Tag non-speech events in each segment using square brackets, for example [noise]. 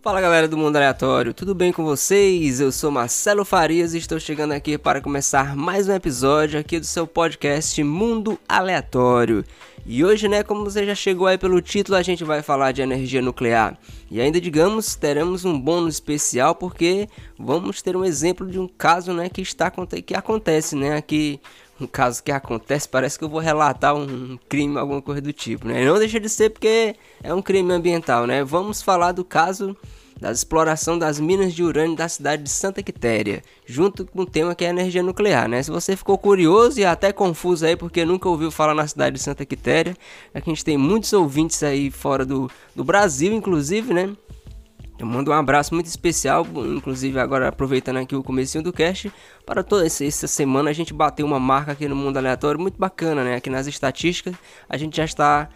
Fala galera do Mundo Aleatório, tudo bem com vocês? Eu sou Marcelo Farias e estou chegando aqui para começar mais um episódio aqui do seu podcast Mundo Aleatório. E hoje, né, como você já chegou aí pelo título, a gente vai falar de energia nuclear. E ainda, digamos, teremos um bônus especial porque vamos ter um exemplo de um caso, né, que está que acontece, né, aqui um caso que acontece, parece que eu vou relatar um crime, alguma coisa do tipo, né? Não deixa de ser porque é um crime ambiental, né? Vamos falar do caso da exploração das minas de urânio da cidade de Santa Quitéria, junto com o tema que é energia nuclear, né? Se você ficou curioso e até confuso aí porque nunca ouviu falar na cidade de Santa Quitéria, é a gente tem muitos ouvintes aí fora do, do Brasil, inclusive, né? Eu mando um abraço muito especial, inclusive agora aproveitando aqui o comecinho do cast, para toda essa semana a gente bateu uma marca aqui no Mundo Aleatório muito bacana, né? Aqui nas estatísticas a gente já está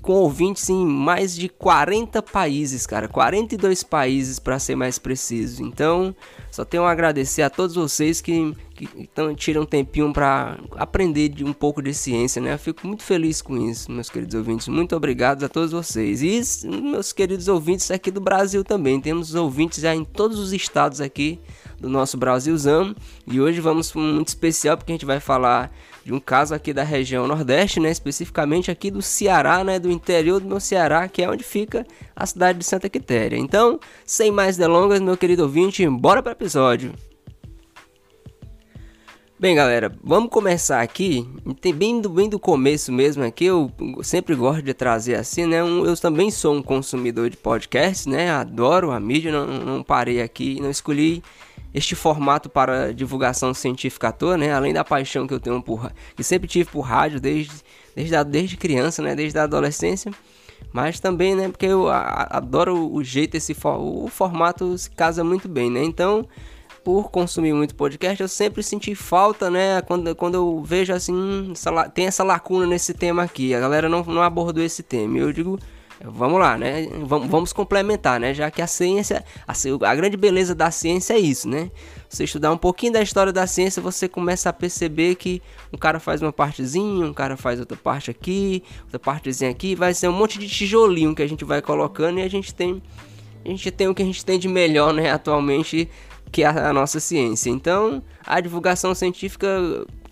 com ouvintes em mais de 40 países, cara, 42 países para ser mais preciso. Então, só tenho a agradecer a todos vocês que, que tiram um tempinho para aprender de um pouco de ciência, né? Eu fico muito feliz com isso, meus queridos ouvintes. Muito obrigado a todos vocês. E meus queridos ouvintes aqui do Brasil também. Temos ouvintes já em todos os estados aqui do nosso Brasilzão. E hoje vamos para um muito especial porque a gente vai falar de um caso aqui da região Nordeste, né, especificamente aqui do Ceará, né, do interior do meu Ceará, que é onde fica a cidade de Santa Quitéria. Então, sem mais delongas, meu querido ouvinte, bora para o episódio. Bem, galera, vamos começar aqui, bem do, bem do começo mesmo aqui, eu sempre gosto de trazer assim, né, um, eu também sou um consumidor de podcasts, né, adoro a mídia, não, não parei aqui, não escolhi este formato para divulgação científica à toa, né? Além da paixão que eu tenho por que sempre tive por rádio desde desde, desde criança, né? Desde a adolescência, mas também, né? Porque eu adoro o jeito esse o formato se casa muito bem, né? Então, por consumir muito podcast, eu sempre senti falta, né? Quando, quando eu vejo assim, essa, tem essa lacuna nesse tema aqui, a galera não, não abordou esse tema. Eu digo Vamos lá, né? Vamos complementar, né? Já que a ciência, a, a, grande beleza da ciência é isso, né? Você estudar um pouquinho da história da ciência, você começa a perceber que um cara faz uma partezinha, um cara faz outra parte aqui, outra partezinha aqui, vai ser um monte de tijolinho que a gente vai colocando e a gente tem a gente tem o que a gente tem de melhor, né, atualmente, que é a, a nossa ciência. Então, a divulgação científica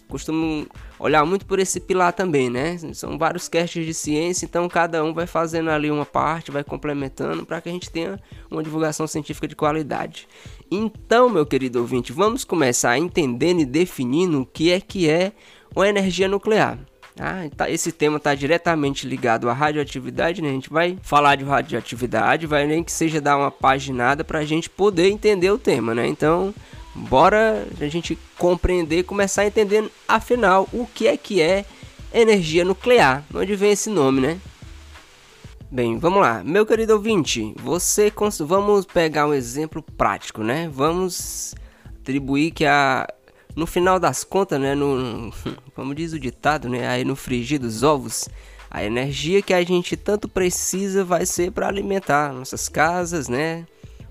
costumo olhar muito por esse pilar também, né? São vários casts de ciência, então cada um vai fazendo ali uma parte, vai complementando para que a gente tenha uma divulgação científica de qualidade. Então, meu querido ouvinte, vamos começar entendendo e definindo o que é que é uma energia nuclear. Ah, esse tema está diretamente ligado à radioatividade, né? A gente vai falar de radioatividade, vai nem que seja dar uma paginada para a gente poder entender o tema, né? Então, Bora a gente compreender, começar a entender afinal o que é que é energia nuclear, onde vem esse nome, né? Bem, vamos lá, meu querido ouvinte, você vamos pegar um exemplo prático, né? Vamos atribuir que a no final das contas, né, no [laughs] como diz o ditado, né, aí no frigir dos ovos, a energia que a gente tanto precisa vai ser para alimentar nossas casas, né?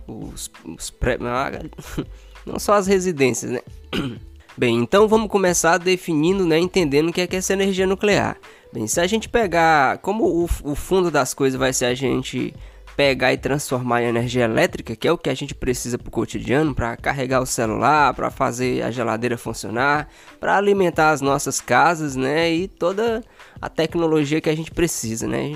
Os, os pré... [laughs] não só as residências, né? [clears throat] Bem, então vamos começar definindo, né, entendendo o que é, que é essa energia nuclear. Bem, se a gente pegar, como o, o fundo das coisas vai ser a gente pegar e transformar em energia elétrica, que é o que a gente precisa para o cotidiano, para carregar o celular, para fazer a geladeira funcionar, para alimentar as nossas casas, né, e toda a tecnologia que a gente precisa, né.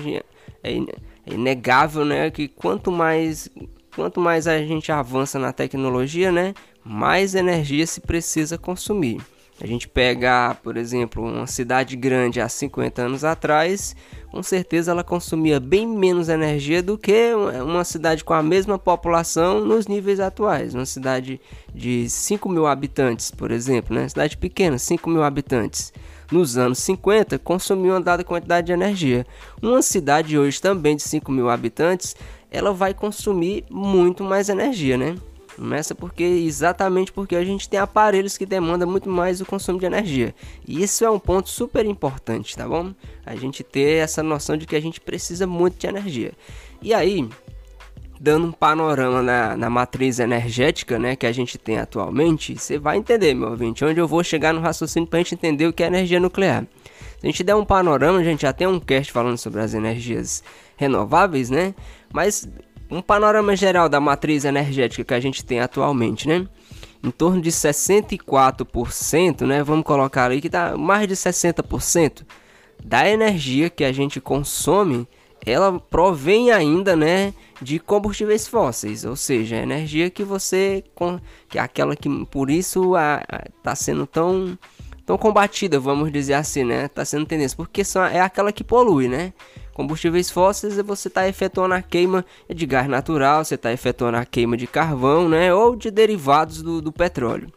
É, é inegável, né, que quanto mais quanto mais a gente avança na tecnologia, né, mais energia se precisa consumir. A gente pegar, por exemplo, uma cidade grande há 50 anos atrás, com certeza ela consumia bem menos energia do que uma cidade com a mesma população nos níveis atuais. Uma cidade de 5 mil habitantes, por exemplo, né? cidade pequena, 5 mil habitantes. Nos anos 50, consumia uma dada quantidade de energia. Uma cidade hoje também de 5 mil habitantes, ela vai consumir muito mais energia, né? Começa porque exatamente porque a gente tem aparelhos que demandam muito mais o consumo de energia. E isso é um ponto super importante, tá bom? A gente ter essa noção de que a gente precisa muito de energia. E aí, dando um panorama na, na matriz energética né, que a gente tem atualmente, você vai entender, meu ouvinte, onde eu vou chegar no raciocínio para a gente entender o que é energia nuclear. Se a gente der um panorama, a gente já tem um cast falando sobre as energias renováveis, né? Mas um panorama geral da matriz energética que a gente tem atualmente, né? Em torno de 64%, né? Vamos colocar aí que dá mais de 60% da energia que a gente consome, ela provém ainda, né, de combustíveis fósseis, ou seja, energia que você que é aquela que por isso está sendo tão tão combatida, vamos dizer assim, né? Está sendo tendência, porque são, é aquela que polui, né? Combustíveis fósseis você está efetuando a queima de gás natural, você está efetuando a queima de carvão, né? Ou de derivados do, do petróleo.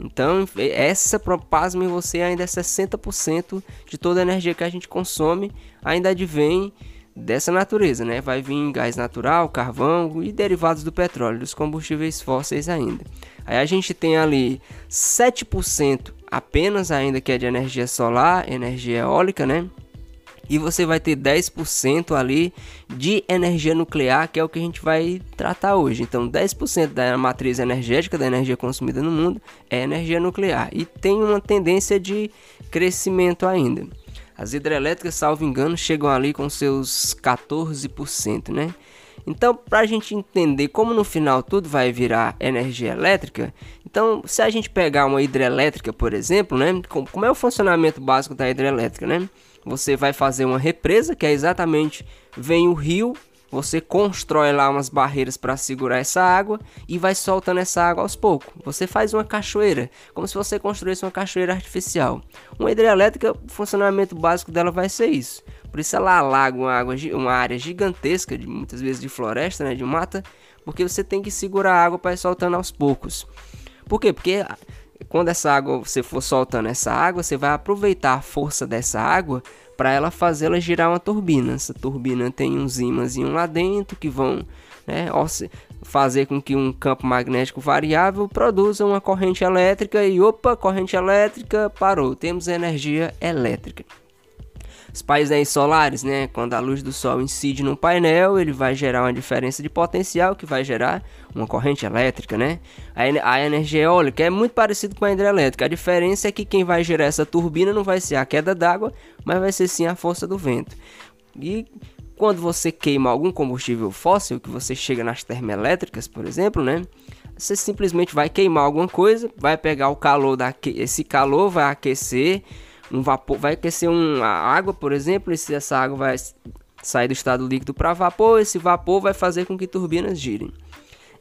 Então, essa, pasmem você, ainda é 60% de toda a energia que a gente consome, ainda advém dessa natureza, né? Vai vir gás natural, carvão e derivados do petróleo, dos combustíveis fósseis ainda. Aí a gente tem ali 7% apenas ainda que é de energia solar, energia eólica, né? E você vai ter 10% ali de energia nuclear, que é o que a gente vai tratar hoje. Então, 10% da matriz energética da energia consumida no mundo é energia nuclear e tem uma tendência de crescimento ainda. As hidrelétricas, salvo engano, chegam ali com seus 14%, né? Então, para a gente entender como no final tudo vai virar energia elétrica, então se a gente pegar uma hidrelétrica, por exemplo, né? Como é o funcionamento básico da hidrelétrica, né? Você vai fazer uma represa, que é exatamente vem o rio você constrói lá umas barreiras para segurar essa água e vai soltando essa água aos poucos. Você faz uma cachoeira, como se você construísse uma cachoeira artificial. Uma hidrelétrica, o funcionamento básico dela vai ser isso. Por isso ela alaga uma, água, uma área gigantesca, de, muitas vezes de floresta, né, de mata, porque você tem que segurar a água para ir soltando aos poucos. Por quê? Porque quando essa água você for soltando essa água, você vai aproveitar a força dessa água para ela fazê-la girar uma turbina. Essa turbina tem uns ímãs lá dentro que vão né, fazer com que um campo magnético variável produza uma corrente elétrica e opa, corrente elétrica parou, temos energia elétrica. Os painéis solares, né, quando a luz do sol incide no painel, ele vai gerar uma diferença de potencial que vai gerar uma corrente elétrica, né? A, a energia eólica é muito parecido com a hidrelétrica. A diferença é que quem vai gerar essa turbina não vai ser a queda d'água, mas vai ser sim a força do vento. E quando você queima algum combustível fóssil, que você chega nas termoelétricas, por exemplo, né? Você simplesmente vai queimar alguma coisa, vai pegar o calor daqui, esse calor vai aquecer um vapor, vai aquecer uma água, por exemplo, e se essa água vai sair do estado líquido para vapor, esse vapor vai fazer com que turbinas girem.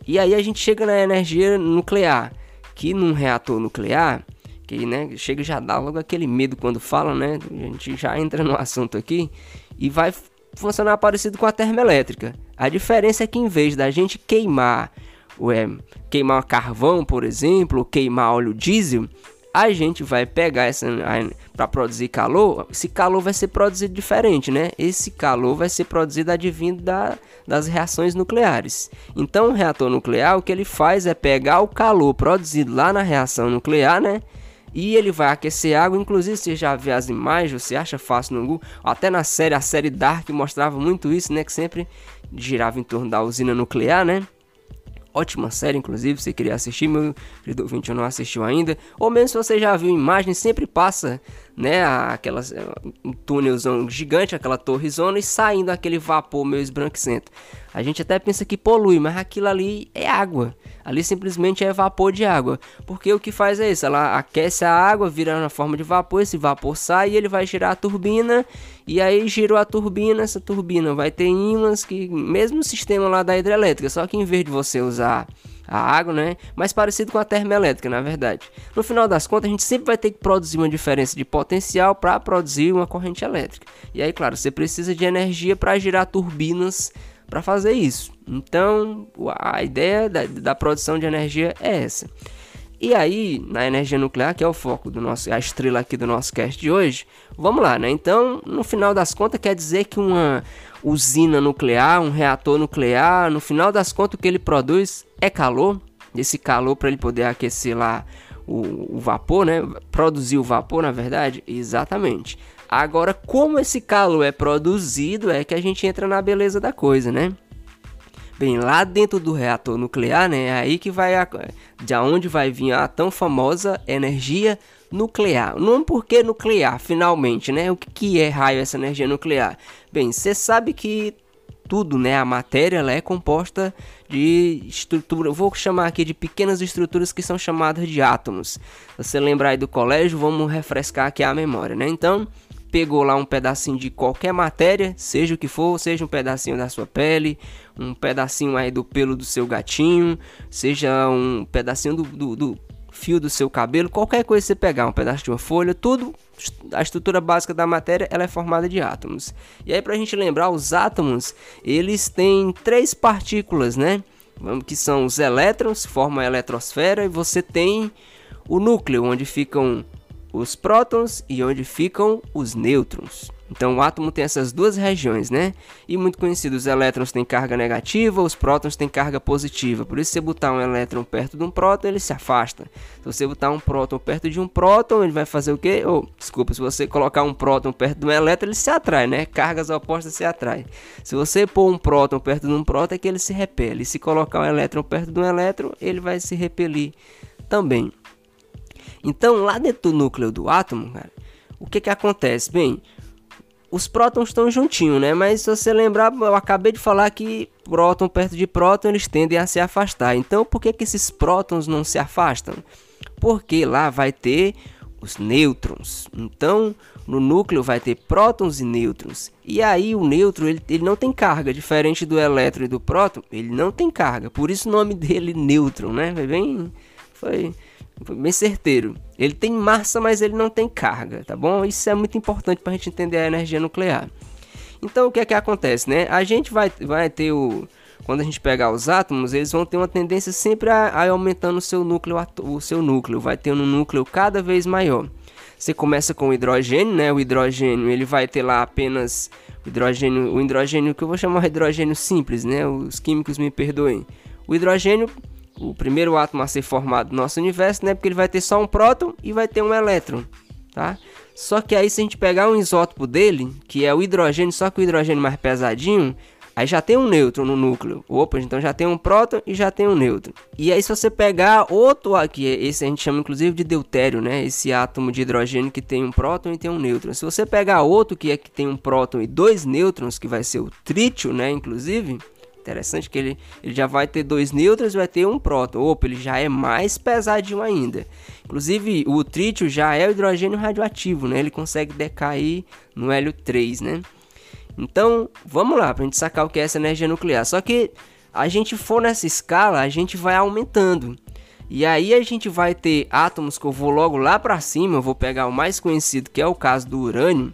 E aí a gente chega na energia nuclear, que num reator nuclear, que né, chega já dá logo aquele medo quando fala, né? A gente já entra no assunto aqui e vai funcionar parecido com a termoelétrica. A diferença é que em vez da gente queimar, ué, queimar carvão, por exemplo, queimar óleo diesel, a gente vai pegar essa para produzir calor, esse calor vai ser produzido diferente, né? Esse calor vai ser produzido advindo da, das reações nucleares. Então, o reator nuclear, o que ele faz é pegar o calor produzido lá na reação nuclear, né? E ele vai aquecer água, inclusive você já vê as imagens, você acha fácil no Google, até na série, a série Dark mostrava muito isso, né? Que sempre girava em torno da usina nuclear, né? Ótima série, inclusive, se queria assistir, meu querido ouvinte não assistiu ainda. Ou mesmo se você já viu imagem, sempre passa, né, aquelas, um túnelzão gigante, aquela torrezona e saindo aquele vapor meio esbranquecento. A gente até pensa que polui, mas aquilo ali é água. Ali simplesmente é vapor de água. Porque o que faz é isso, ela aquece a água, vira na forma de vapor, esse vapor sai e ele vai girar a turbina e aí girou a turbina, essa turbina vai ter ímãs que mesmo sistema lá da hidrelétrica, só que em vez de você usar a água, né, mais parecido com a termoelétrica, na verdade. No final das contas, a gente sempre vai ter que produzir uma diferença de potencial para produzir uma corrente elétrica. E aí, claro, você precisa de energia para girar turbinas para fazer isso. Então, a ideia da, da produção de energia é essa. E aí, na energia nuclear, que é o foco do nosso, a estrela aqui do nosso cast de hoje, vamos lá, né? Então, no final das contas, quer dizer que uma usina nuclear, um reator nuclear, no final das contas, o que ele produz é calor. Esse calor para ele poder aquecer lá o, o vapor, né? Produzir o vapor, na verdade? Exatamente. Agora, como esse calor é produzido, é que a gente entra na beleza da coisa, né? Bem, lá dentro do reator nuclear, né, é aí que vai a, de onde vai vir a tão famosa energia nuclear. Não porque nuclear, finalmente, né? O que, que é raio essa energia nuclear? Bem, você sabe que tudo, né? A matéria ela é composta de estrutura, vou chamar aqui de pequenas estruturas que são chamadas de átomos. Você lembrar aí do colégio, vamos refrescar aqui a memória, né? Então, pegou lá um pedacinho de qualquer matéria, seja o que for, seja um pedacinho da sua pele, um pedacinho aí do pelo do seu gatinho, seja um pedacinho do, do, do fio do seu cabelo, qualquer coisa que você pegar, um pedaço de uma folha, tudo, a estrutura básica da matéria, ela é formada de átomos. E aí, para a gente lembrar, os átomos, eles têm três partículas, né? Que são os elétrons, formam a eletrosfera, e você tem o núcleo, onde ficam os prótons e onde ficam os nêutrons. Então o átomo tem essas duas regiões, né? E muito conhecido, os elétrons têm carga negativa, os prótons têm carga positiva. Por isso, se você botar um elétron perto de um próton, ele se afasta. Se você botar um próton perto de um próton, ele vai fazer o quê? Ou, oh, desculpa, se você colocar um próton perto de um elétron, ele se atrai, né? Cargas opostas se atraem. Se você pôr um próton perto de um próton, é que ele se repele. E se colocar um elétron perto de um elétron, ele vai se repelir também. Então, lá dentro do núcleo do átomo, cara, o que que acontece? Bem, os prótons estão juntinhos, né? Mas se você lembrar, eu acabei de falar que próton perto de próton eles tendem a se afastar. Então, por que, que esses prótons não se afastam? Porque lá vai ter os nêutrons. Então, no núcleo vai ter prótons e nêutrons. E aí o nêutron ele, ele não tem carga, diferente do elétron e do próton, ele não tem carga. Por isso o nome dele nêutron, né? Foi bem, foi foi bem certeiro. Ele tem massa, mas ele não tem carga, tá bom? Isso é muito importante para a gente entender a energia nuclear. Então, o que é que acontece, né? A gente vai, vai ter o... Quando a gente pegar os átomos, eles vão ter uma tendência sempre a, a aumentando o seu núcleo, o seu núcleo. Vai ter um núcleo cada vez maior. Você começa com o hidrogênio, né? O hidrogênio, ele vai ter lá apenas o hidrogênio, o hidrogênio que eu vou chamar de hidrogênio simples, né? Os químicos me perdoem. O hidrogênio o primeiro átomo a ser formado no nosso universo, né? Porque ele vai ter só um próton e vai ter um elétron, tá? Só que aí se a gente pegar um isótopo dele, que é o hidrogênio, só que o hidrogênio mais pesadinho, aí já tem um nêutron no núcleo. Opa, então já tem um próton e já tem um nêutron. E aí se você pegar outro aqui, esse a gente chama inclusive de deutério, né? Esse átomo de hidrogênio que tem um próton e tem um nêutron. Se você pegar outro que é que tem um próton e dois nêutrons, que vai ser o trítio, né, inclusive, Interessante que ele, ele já vai ter dois nêutrons vai ter um próton. Opa, ele já é mais pesadinho ainda. Inclusive, o trítio já é o hidrogênio radioativo, né? Ele consegue decair no hélio 3, né? Então, vamos lá, para a gente sacar o que é essa energia nuclear. Só que a gente for nessa escala, a gente vai aumentando. E aí a gente vai ter átomos que eu vou logo lá para cima, eu vou pegar o mais conhecido, que é o caso do urânio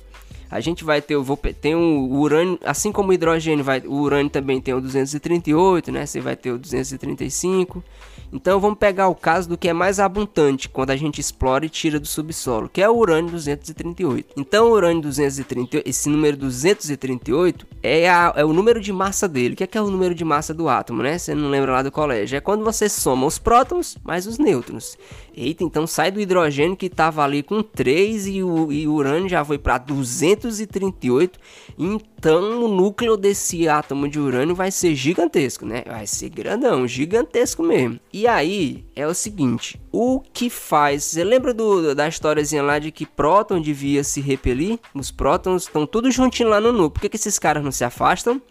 a gente vai ter, vou, tem o urânio, assim como o hidrogênio, vai, o urânio também tem o 238, né? Você vai ter o 235. Então vamos pegar o caso do que é mais abundante quando a gente explora e tira do subsolo, que é o urânio 238. Então o urânio 238, esse número 238 é, a, é o número de massa dele. O que é, que é o número de massa do átomo, né? Você não lembra lá do colégio? É quando você soma os prótons mais os nêutrons. Eita, então sai do hidrogênio que estava ali com 3 e o, e o urânio já foi para 238. Então o núcleo desse átomo de urânio vai ser gigantesco, né? Vai ser grandão, gigantesco mesmo. E aí é o seguinte: o que faz. Você lembra do, da historiazinha lá de que próton devia se repelir? Os prótons estão tudo juntinho lá no núcleo. Por que, que esses caras não se afastam?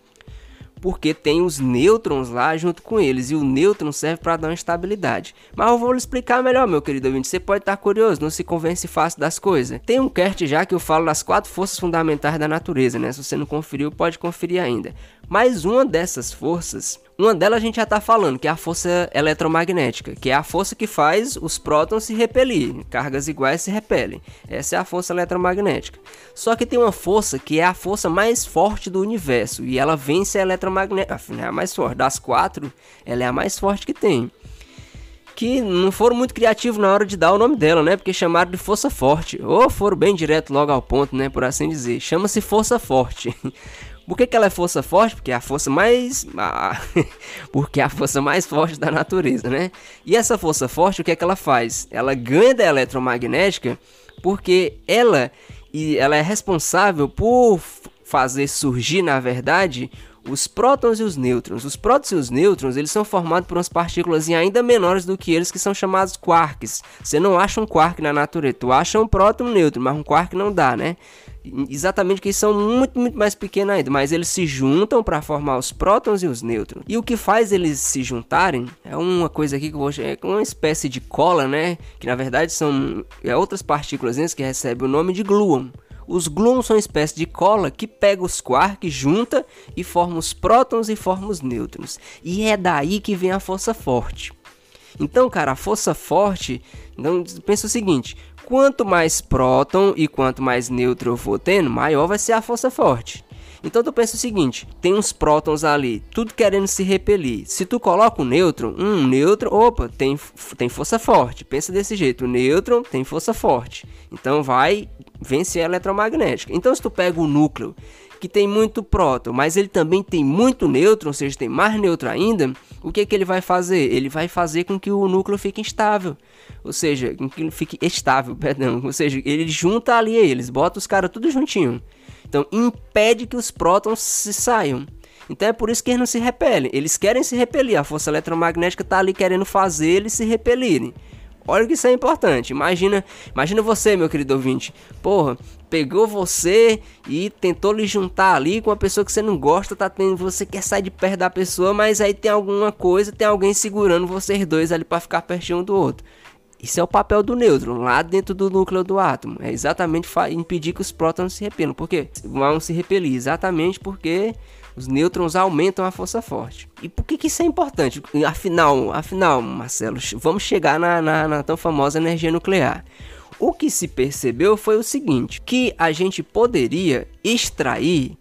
Porque tem os nêutrons lá junto com eles e o nêutron serve para dar uma estabilidade. Mas eu vou lhe explicar melhor, meu querido ouvinte. Você pode estar curioso, não se convence fácil das coisas. Tem um cast já que eu falo das quatro forças fundamentais da natureza, né? Se você não conferiu, pode conferir ainda. Mas uma dessas forças uma delas a gente já está falando, que é a força eletromagnética, que é a força que faz os prótons se repelir, cargas iguais se repelem. Essa é a força eletromagnética. Só que tem uma força que é a força mais forte do universo e ela vence a eletromagnética, afinal é a mais forte. Das quatro, ela é a mais forte que tem. Que não foram muito criativos na hora de dar o nome dela, né? Porque chamaram de força forte. Ou foram bem direto logo ao ponto, né? Por assim dizer. Chama-se força forte. [laughs] Por que, que ela é força forte? Porque é a força mais. [laughs] Porque é a força mais forte da natureza, né? E essa força forte, o que é que ela faz? Ela ganha da eletromagnética porque ela, e ela é responsável por fazer surgir, na verdade, os prótons e os nêutrons. Os prótons e os nêutrons, eles são formados por umas partículas ainda menores do que eles, que são chamados quarks. Você não acha um quark na natureza, tu acha um próton e um nêutron, mas um quark não dá, né? Exatamente que são muito, muito mais pequenos ainda, mas eles se juntam para formar os prótons e os nêutrons. E o que faz eles se juntarem é uma coisa aqui que eu vou é uma espécie de cola, né? Que na verdade são é outras partículas que recebem o nome de gluon. Os gluons são uma espécie de cola que pega os quarks, junta e forma os prótons e forma os nêutrons. E é daí que vem a força forte. Então, cara, a força forte, então pensa o seguinte, quanto mais próton e quanto mais nêutron eu for tendo, maior vai ser a força forte. Então tu pensa o seguinte, tem uns prótons ali, tudo querendo se repelir. Se tu coloca um nêutron, um nêutron, opa, tem, tem força forte. Pensa desse jeito, o nêutron tem força forte. Então vai vencer a eletromagnética. Então se tu pega o núcleo que tem muito próton, mas ele também tem muito nêutron, ou seja, tem mais nêutron ainda, o que, que ele vai fazer? Ele vai fazer com que o núcleo fique instável. Ou seja, com que ele fique estável, [laughs] perdão. Ou seja, ele junta ali eles, bota os caras tudo juntinho. Então impede que os prótons se saiam. Então é por isso que eles não se repelem. Eles querem se repelir. A força eletromagnética está ali querendo fazer eles se repelirem. Olha que isso é importante. Imagina, imagina você, meu querido ouvinte. Porra, pegou você e tentou lhe juntar ali com uma pessoa que você não gosta, tá tendo, você quer sair de perto da pessoa, mas aí tem alguma coisa, tem alguém segurando vocês dois ali para ficar pertinho um do outro. Isso é o papel do nêutron, lá dentro do núcleo do átomo. É exatamente impedir que os prótons se repelam. Por quê? Vão se repelir exatamente porque os nêutrons aumentam a força forte. E por que, que isso é importante? Afinal, afinal, Marcelo, vamos chegar na, na, na tão famosa energia nuclear. O que se percebeu foi o seguinte: que a gente poderia extrair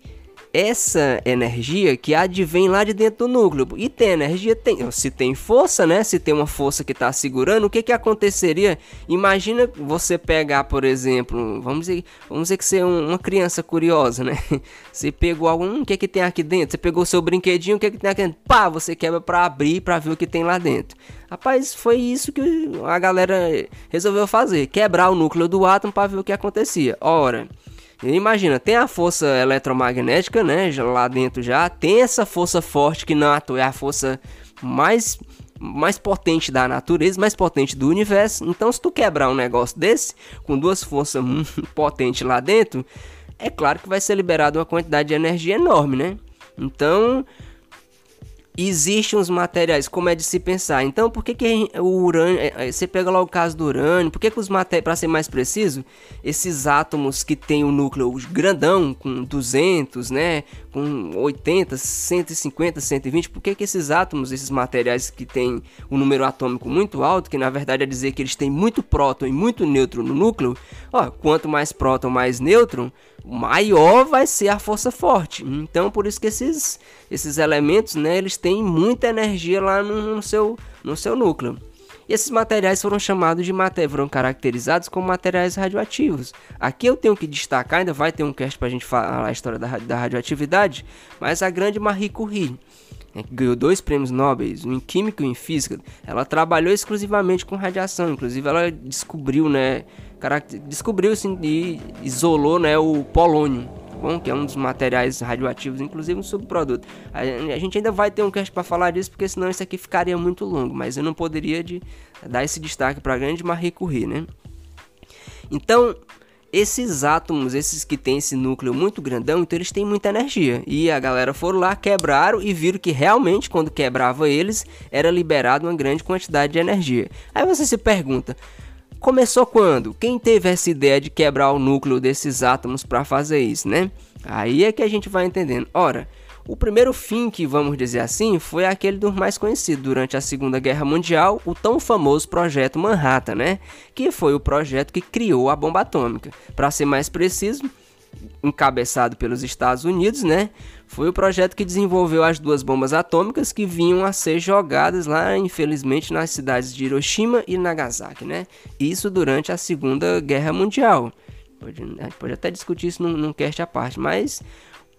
essa energia que advém lá de dentro do núcleo. E tem energia, tem, se tem força, né? Se tem uma força que está segurando, o que que aconteceria? Imagina você pegar, por exemplo, vamos dizer, vamos dizer que você é uma criança curiosa, né? [laughs] Você pegou algum, o que que tem aqui dentro? Você pegou seu brinquedinho, o que que tem aqui dentro? Pá, você quebra para abrir para ver o que tem lá dentro. Rapaz, foi isso que a galera resolveu fazer, quebrar o núcleo do átomo para ver o que acontecia. Ora, Imagina, tem a força eletromagnética, né? Lá dentro já. Tem essa força forte que não é a força mais mais potente da natureza, mais potente do universo. Então, se tu quebrar um negócio desse, com duas forças [laughs] potentes lá dentro, é claro que vai ser liberada uma quantidade de energia enorme, né? Então, existem os materiais, como é de se pensar. Então, por que, que o urânio. É, é, você pega lá o caso do urânio, por que, que os materiais, para ser mais preciso, esses átomos que tem o núcleo grandão, com 200, né, com 80, 150, 120, por que, que esses átomos, esses materiais que têm um número atômico muito alto, que na verdade é dizer que eles têm muito próton e muito nêutron no núcleo, ó, quanto mais próton, mais nêutron, maior vai ser a força forte. Então, por isso que esses, esses elementos, né, eles têm muita energia lá no, no seu, no seu núcleo. E esses materiais foram chamados de foram caracterizados como materiais radioativos. Aqui eu tenho que destacar, ainda vai ter um cast para a gente falar a história da, da radioatividade, mas a grande Marie Curie, né, que ganhou dois prêmios Nobel, um em Química e um em Física, ela trabalhou exclusivamente com radiação, inclusive ela descobriu, né, descobriu assim, e isolou né, o polônio, que é um dos materiais radioativos, inclusive um subproduto. A, a gente ainda vai ter um cast para falar disso, porque senão isso aqui ficaria muito longo, mas eu não poderia de, dar esse destaque para a grande Marie Curie, né? Então, esses átomos, esses que têm esse núcleo muito grandão, então eles têm muita energia. E a galera foram lá, quebraram e viram que realmente quando quebrava eles, era liberado uma grande quantidade de energia. Aí você se pergunta, Começou quando? Quem teve essa ideia de quebrar o núcleo desses átomos para fazer isso, né? Aí é que a gente vai entendendo. Ora, o primeiro fim que vamos dizer assim foi aquele dos mais conhecidos durante a Segunda Guerra Mundial, o tão famoso projeto Manhattan, né? Que foi o projeto que criou a bomba atômica. Para ser mais preciso, encabeçado pelos Estados Unidos, né? Foi o projeto que desenvolveu as duas bombas atômicas que vinham a ser jogadas lá, infelizmente, nas cidades de Hiroshima e Nagasaki, né? Isso durante a Segunda Guerra Mundial. Pode, pode até discutir isso num, num cast à parte, mas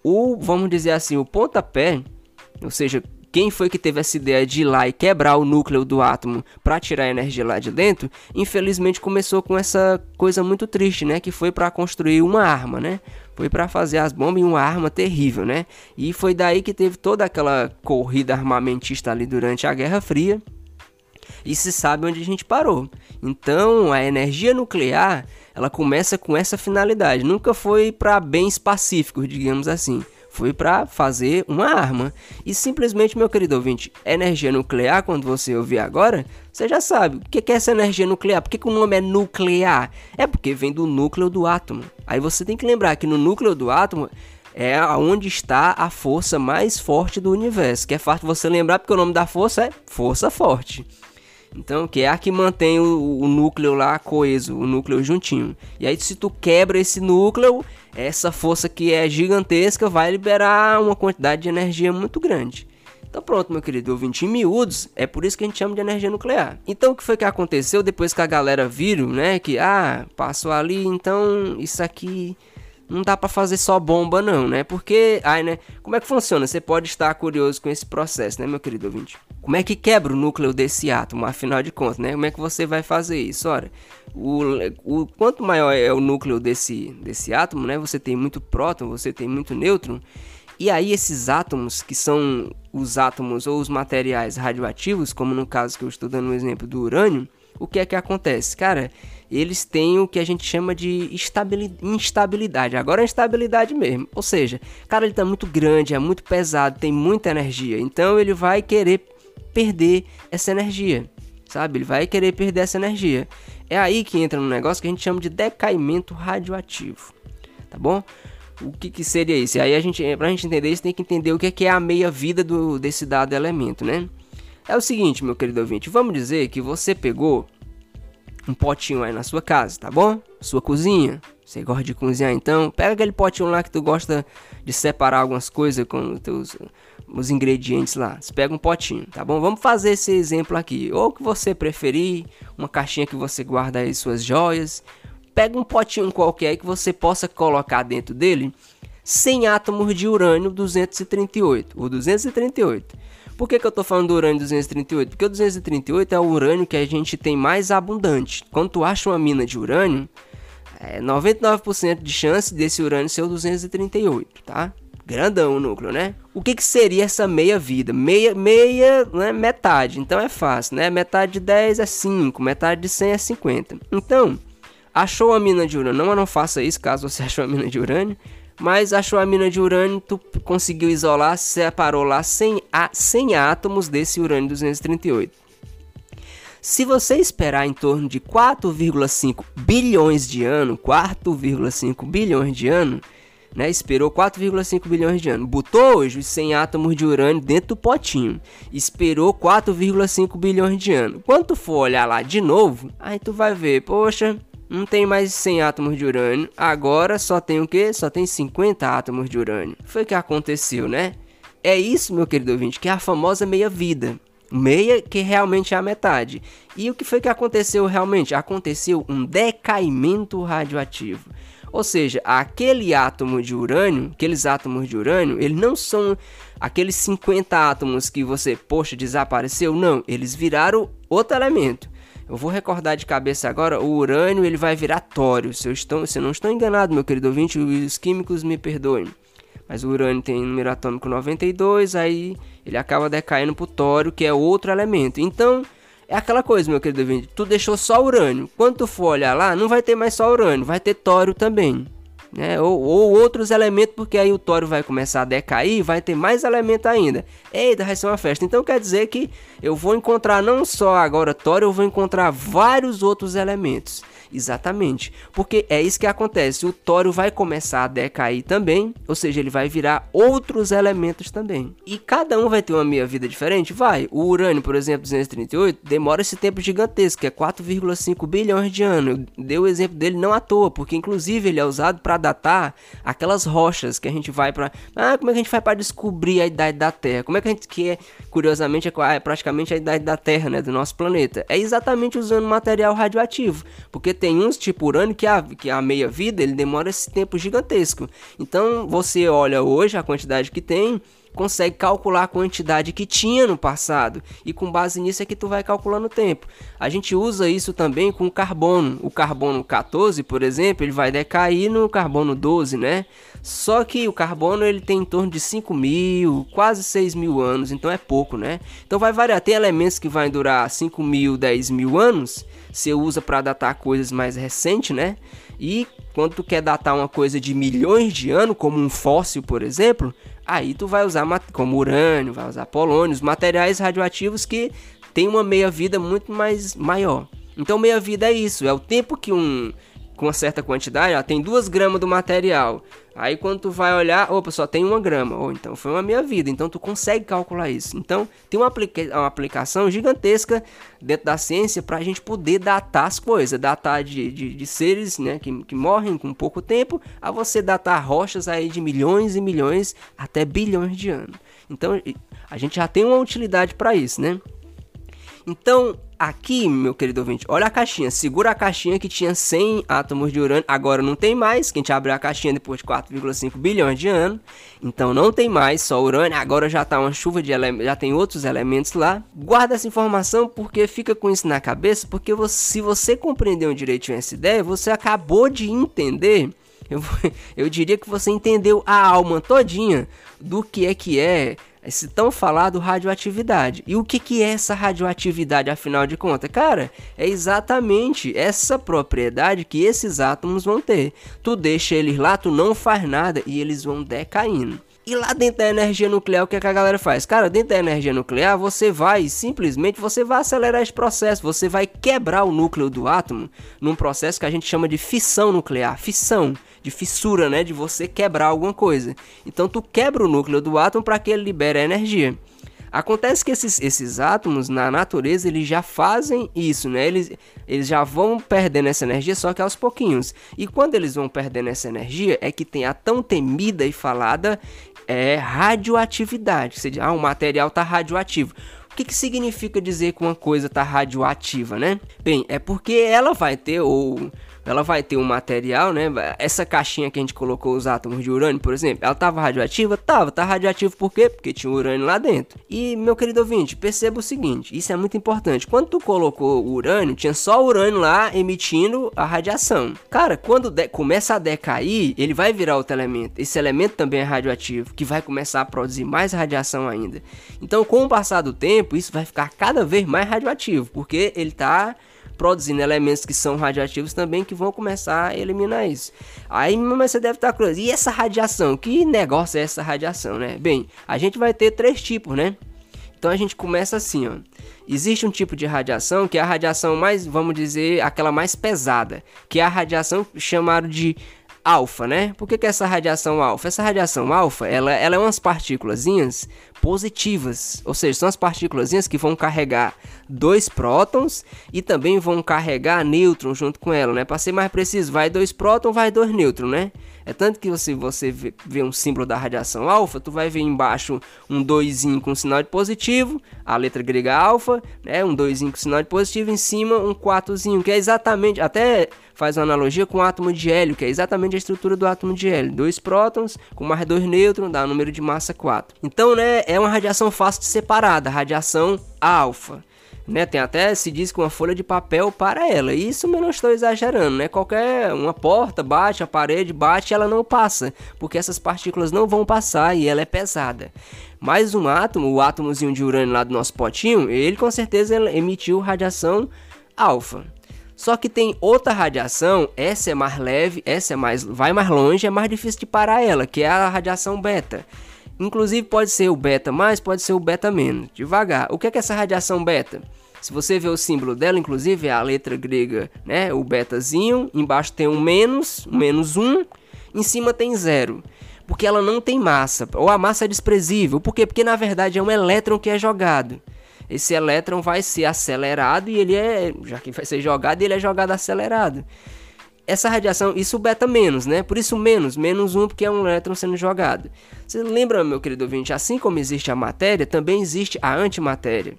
o, vamos dizer assim, o pontapé, ou seja, quem foi que teve essa ideia de ir lá e quebrar o núcleo do átomo para tirar a energia lá de dentro, infelizmente começou com essa coisa muito triste, né? Que foi para construir uma arma, né? Foi para fazer as bombas em uma arma terrível, né? E foi daí que teve toda aquela corrida armamentista ali durante a Guerra Fria. E se sabe onde a gente parou. Então, a energia nuclear, ela começa com essa finalidade. Nunca foi para bens pacíficos, digamos assim foi para fazer uma arma. E simplesmente, meu querido ouvinte, energia nuclear, quando você ouvir agora, você já sabe o que é essa energia nuclear. Por que, que o nome é nuclear? É porque vem do núcleo do átomo. Aí você tem que lembrar que no núcleo do átomo é onde está a força mais forte do universo. Que é fácil você lembrar porque o nome da força é força forte. Então, que é a que mantém o, o, núcleo lá coeso, o núcleo juntinho. E aí, se tu quebra esse núcleo, essa força que é gigantesca vai liberar uma quantidade de energia muito grande. Então pronto, meu querido ouvinte, em miúdos, é por isso que a gente chama de energia nuclear. Então o que foi que aconteceu depois que a galera viram, né, que ah, passou ali, então isso aqui não dá para fazer só bomba não, né? Porque, ai, né? Como é que funciona? Você pode estar curioso com esse processo, né, meu querido ouvinte? Como é que quebra o núcleo desse átomo, afinal de contas, né? Como é que você vai fazer isso? Ora, o, o quanto maior é o núcleo desse, desse átomo, né? Você tem muito próton, você tem muito nêutron. E aí esses átomos, que são os átomos ou os materiais radioativos, como no caso que eu estou dando o um exemplo do urânio, o que é que acontece? Cara, eles têm o que a gente chama de instabilidade. Agora é instabilidade mesmo. Ou seja, cara, ele está muito grande, é muito pesado, tem muita energia. Então ele vai querer perder essa energia. Sabe? Ele vai querer perder essa energia. É aí que entra um negócio que a gente chama de decaimento radioativo. Tá bom? O que, que seria isso? E aí a gente, pra gente entender isso, tem que entender o que é, que é a meia-vida desse dado elemento, né? É o seguinte, meu querido ouvinte, vamos dizer que você pegou um potinho aí na sua casa, tá bom? Sua cozinha. Você gosta de cozinhar então? Pega aquele potinho lá que tu gosta de separar algumas coisas com os teus os ingredientes lá. Você pega um potinho, tá bom? Vamos fazer esse exemplo aqui. Ou que você preferir, uma caixinha que você guarda aí suas joias. Pega um potinho qualquer que você possa colocar dentro dele 100 átomos de urânio 238 ou 238. Por que, que eu estou falando do urânio 238? Porque o 238 é o urânio que a gente tem mais abundante. Quando tu acha uma mina de urânio, é 99% de chance desse urânio ser o 238, tá? Grandão o núcleo, né? O que, que seria essa meia vida? Meia, meia, né? Metade. Então é fácil, né? Metade de 10 é 5, metade de 100 é 50. Então, achou a mina de urânio. Não, não faça isso caso você [laughs] achou a mina de urânio. Mas achou a mina de urânio, tu conseguiu isolar, separou lá 100, 100 átomos desse urânio 238. Se você esperar em torno de 4,5 bilhões de anos, 4,5 bilhões de anos, né, esperou 4,5 bilhões de anos, botou hoje os 100 átomos de urânio dentro do potinho, esperou 4,5 bilhões de anos. Quando tu for olhar lá de novo, aí tu vai ver, poxa, não tem mais 100 átomos de urânio, agora só tem o que? Só tem 50 átomos de urânio. Foi o que aconteceu, né? É isso, meu querido ouvinte, que é a famosa meia-vida. Meia que realmente é a metade. E o que foi que aconteceu realmente? Aconteceu um decaimento radioativo. Ou seja, aquele átomo de urânio, aqueles átomos de urânio, eles não são aqueles 50 átomos que você, poxa, desapareceu. Não, eles viraram outro elemento. Eu vou recordar de cabeça agora, o urânio ele vai virar tório. Se eu, estou, se eu não estou enganado, meu querido ouvinte, os químicos me perdoem. Mas o urânio tem número atômico 92, aí ele acaba decaindo para o tório, que é outro elemento. Então, é aquela coisa, meu querido ouvinte, tu deixou só urânio. Quando tu for olhar lá, não vai ter mais só urânio, vai ter tório também né? Ou, ou, outros elementos, porque aí o tório vai começar a decair, vai ter mais elemento ainda. Eita, vai ser uma festa. Então quer dizer que eu vou encontrar não só agora tório, eu vou encontrar vários outros elementos. Exatamente, porque é isso que acontece. O tório vai começar a decair também, ou seja, ele vai virar outros elementos também. E cada um vai ter uma meia-vida diferente? Vai. O urânio, por exemplo, 238, demora esse tempo gigantesco, que é 4,5 bilhões de anos. Eu dei o exemplo dele não à toa, porque inclusive ele é usado para datar aquelas rochas que a gente vai para. Ah, como é que a gente faz para descobrir a idade da Terra? Como é que a gente que é, curiosamente, é, é praticamente a idade da Terra, né, do nosso planeta? É exatamente usando material radioativo, porque tem uns tipo urânio que a, que a meia-vida ele demora esse tempo gigantesco. Então você olha hoje a quantidade que tem, consegue calcular a quantidade que tinha no passado e com base nisso é que tu vai calculando o tempo. A gente usa isso também com carbono. O carbono 14, por exemplo, ele vai decair no carbono 12, né? Só que o carbono ele tem em torno de 5 mil, quase 6 mil anos, então é pouco, né? Então vai variar. Tem elementos que vai durar 5 mil, 10 mil anos, você usa para datar coisas mais recentes, né? E quando tu quer datar uma coisa de milhões de anos, como um fóssil, por exemplo, aí tu vai usar como urânio, vai usar polônio, os materiais radioativos que têm uma meia-vida muito mais maior. Então meia-vida é isso, é o tempo que um com uma certa quantidade, ó, tem duas gramas do material. Aí quando tu vai olhar, opa, só tem uma grama. Ou então foi uma meia vida. Então tu consegue calcular isso. Então tem uma, aplica uma aplicação gigantesca dentro da ciência para a gente poder datar as coisas. Datar de, de, de seres né, que, que morrem com pouco tempo a você datar rochas aí de milhões e milhões até bilhões de anos. Então a gente já tem uma utilidade para isso, né? Então, aqui, meu querido ouvinte, olha a caixinha. Segura a caixinha que tinha 100 átomos de urânio. Agora não tem mais, que a gente abriu a caixinha depois de 4,5 bilhões de anos. Então não tem mais só urânio. Agora já tá uma chuva de elementos, já tem outros elementos lá. Guarda essa informação porque fica com isso na cabeça. Porque você, se você compreendeu direitinho essa ideia, você acabou de entender eu, [laughs] eu, diria que você entendeu a alma todinha do que é que é esse tão falado radioatividade. E o que, que é essa radioatividade, afinal de contas? Cara, é exatamente essa propriedade que esses átomos vão ter. Tu deixa eles lá, tu não faz nada e eles vão decaindo. E lá dentro da energia nuclear, o que, é que a galera faz? Cara, dentro da energia nuclear, você vai, simplesmente, você vai acelerar esse processo. Você vai quebrar o núcleo do átomo num processo que a gente chama de fissão nuclear. Fissão, de fissura, né? De você quebrar alguma coisa. Então, tu quebra o núcleo do átomo para que ele libere a energia. Acontece que esses, esses átomos na natureza eles já fazem isso, né? Eles, eles já vão perdendo essa energia, só que aos pouquinhos. E quando eles vão perdendo essa energia, é que tem a tão temida e falada é radioatividade. Você diz, ah, o material está radioativo. O que, que significa dizer que uma coisa está radioativa, né? Bem, é porque ela vai ter, ou ela vai ter um material, né? Essa caixinha que a gente colocou os átomos de urânio, por exemplo, ela estava radioativa? Tava, tá radioativo por quê? Porque tinha urânio lá dentro. E, meu querido ouvinte, perceba o seguinte, isso é muito importante. Quando tu colocou o urânio, tinha só urânio lá emitindo a radiação. Cara, quando começa a decair, ele vai virar outro elemento. Esse elemento também é radioativo, que vai começar a produzir mais radiação ainda. Então, com o passar do tempo, isso vai ficar cada vez mais radioativo, porque ele está produzindo elementos que são radioativos também que vão começar a eliminar isso. Aí mas você deve estar curioso, e essa radiação? Que negócio é essa radiação, né? Bem, a gente vai ter três tipos, né? Então a gente começa assim, ó. Existe um tipo de radiação que é a radiação mais, vamos dizer, aquela mais pesada, que é a radiação chamada de alfa, né? Por que, que essa radiação alfa? Essa radiação alfa, ela, ela é umas partículas positivas, ou seja, são as partículas que vão carregar dois prótons e também vão carregar nêutrons junto com ela, né? Para ser mais preciso, vai dois prótons, vai dois nêutrons, né? É tanto que se você vê um símbolo da radiação alfa, tu vai ver embaixo um 2 com sinal de positivo, a letra grega alfa, né? Um 2 com sinal de positivo, em cima um 4 que é exatamente, até faz uma analogia com o átomo de hélio, que é exatamente a estrutura do átomo de hélio. Dois prótons com mais dois nêutrons dá um número de massa 4. Então, né, é uma radiação fácil de separar, radiação alfa né? Tem até se diz que uma folha de papel para ela. Isso eu não estou exagerando, né? Qualquer uma porta bate, a parede bate, ela não passa, porque essas partículas não vão passar e ela é pesada. Mais um átomo, o átomozinho de urânio lá do nosso potinho, ele com certeza emitiu radiação alfa. Só que tem outra radiação, essa é mais leve, essa é mais vai mais longe, é mais difícil de parar ela, que é a radiação beta. Inclusive pode ser o beta mais, pode ser o beta menos. Devagar. O que é, que é essa radiação beta? Se você ver o símbolo dela, inclusive é a letra grega, né? O betazinho, embaixo tem um menos, um menos um, em cima tem zero. Porque ela não tem massa, ou a massa é desprezível. Por quê? Porque na verdade é um elétron que é jogado. Esse elétron vai ser acelerado e ele é, já que vai ser jogado, ele é jogado acelerado essa radiação, isso beta menos, né? Por isso menos, menos um, porque é um elétron sendo jogado. Você lembra, meu querido ouvinte, assim como existe a matéria, também existe a antimatéria.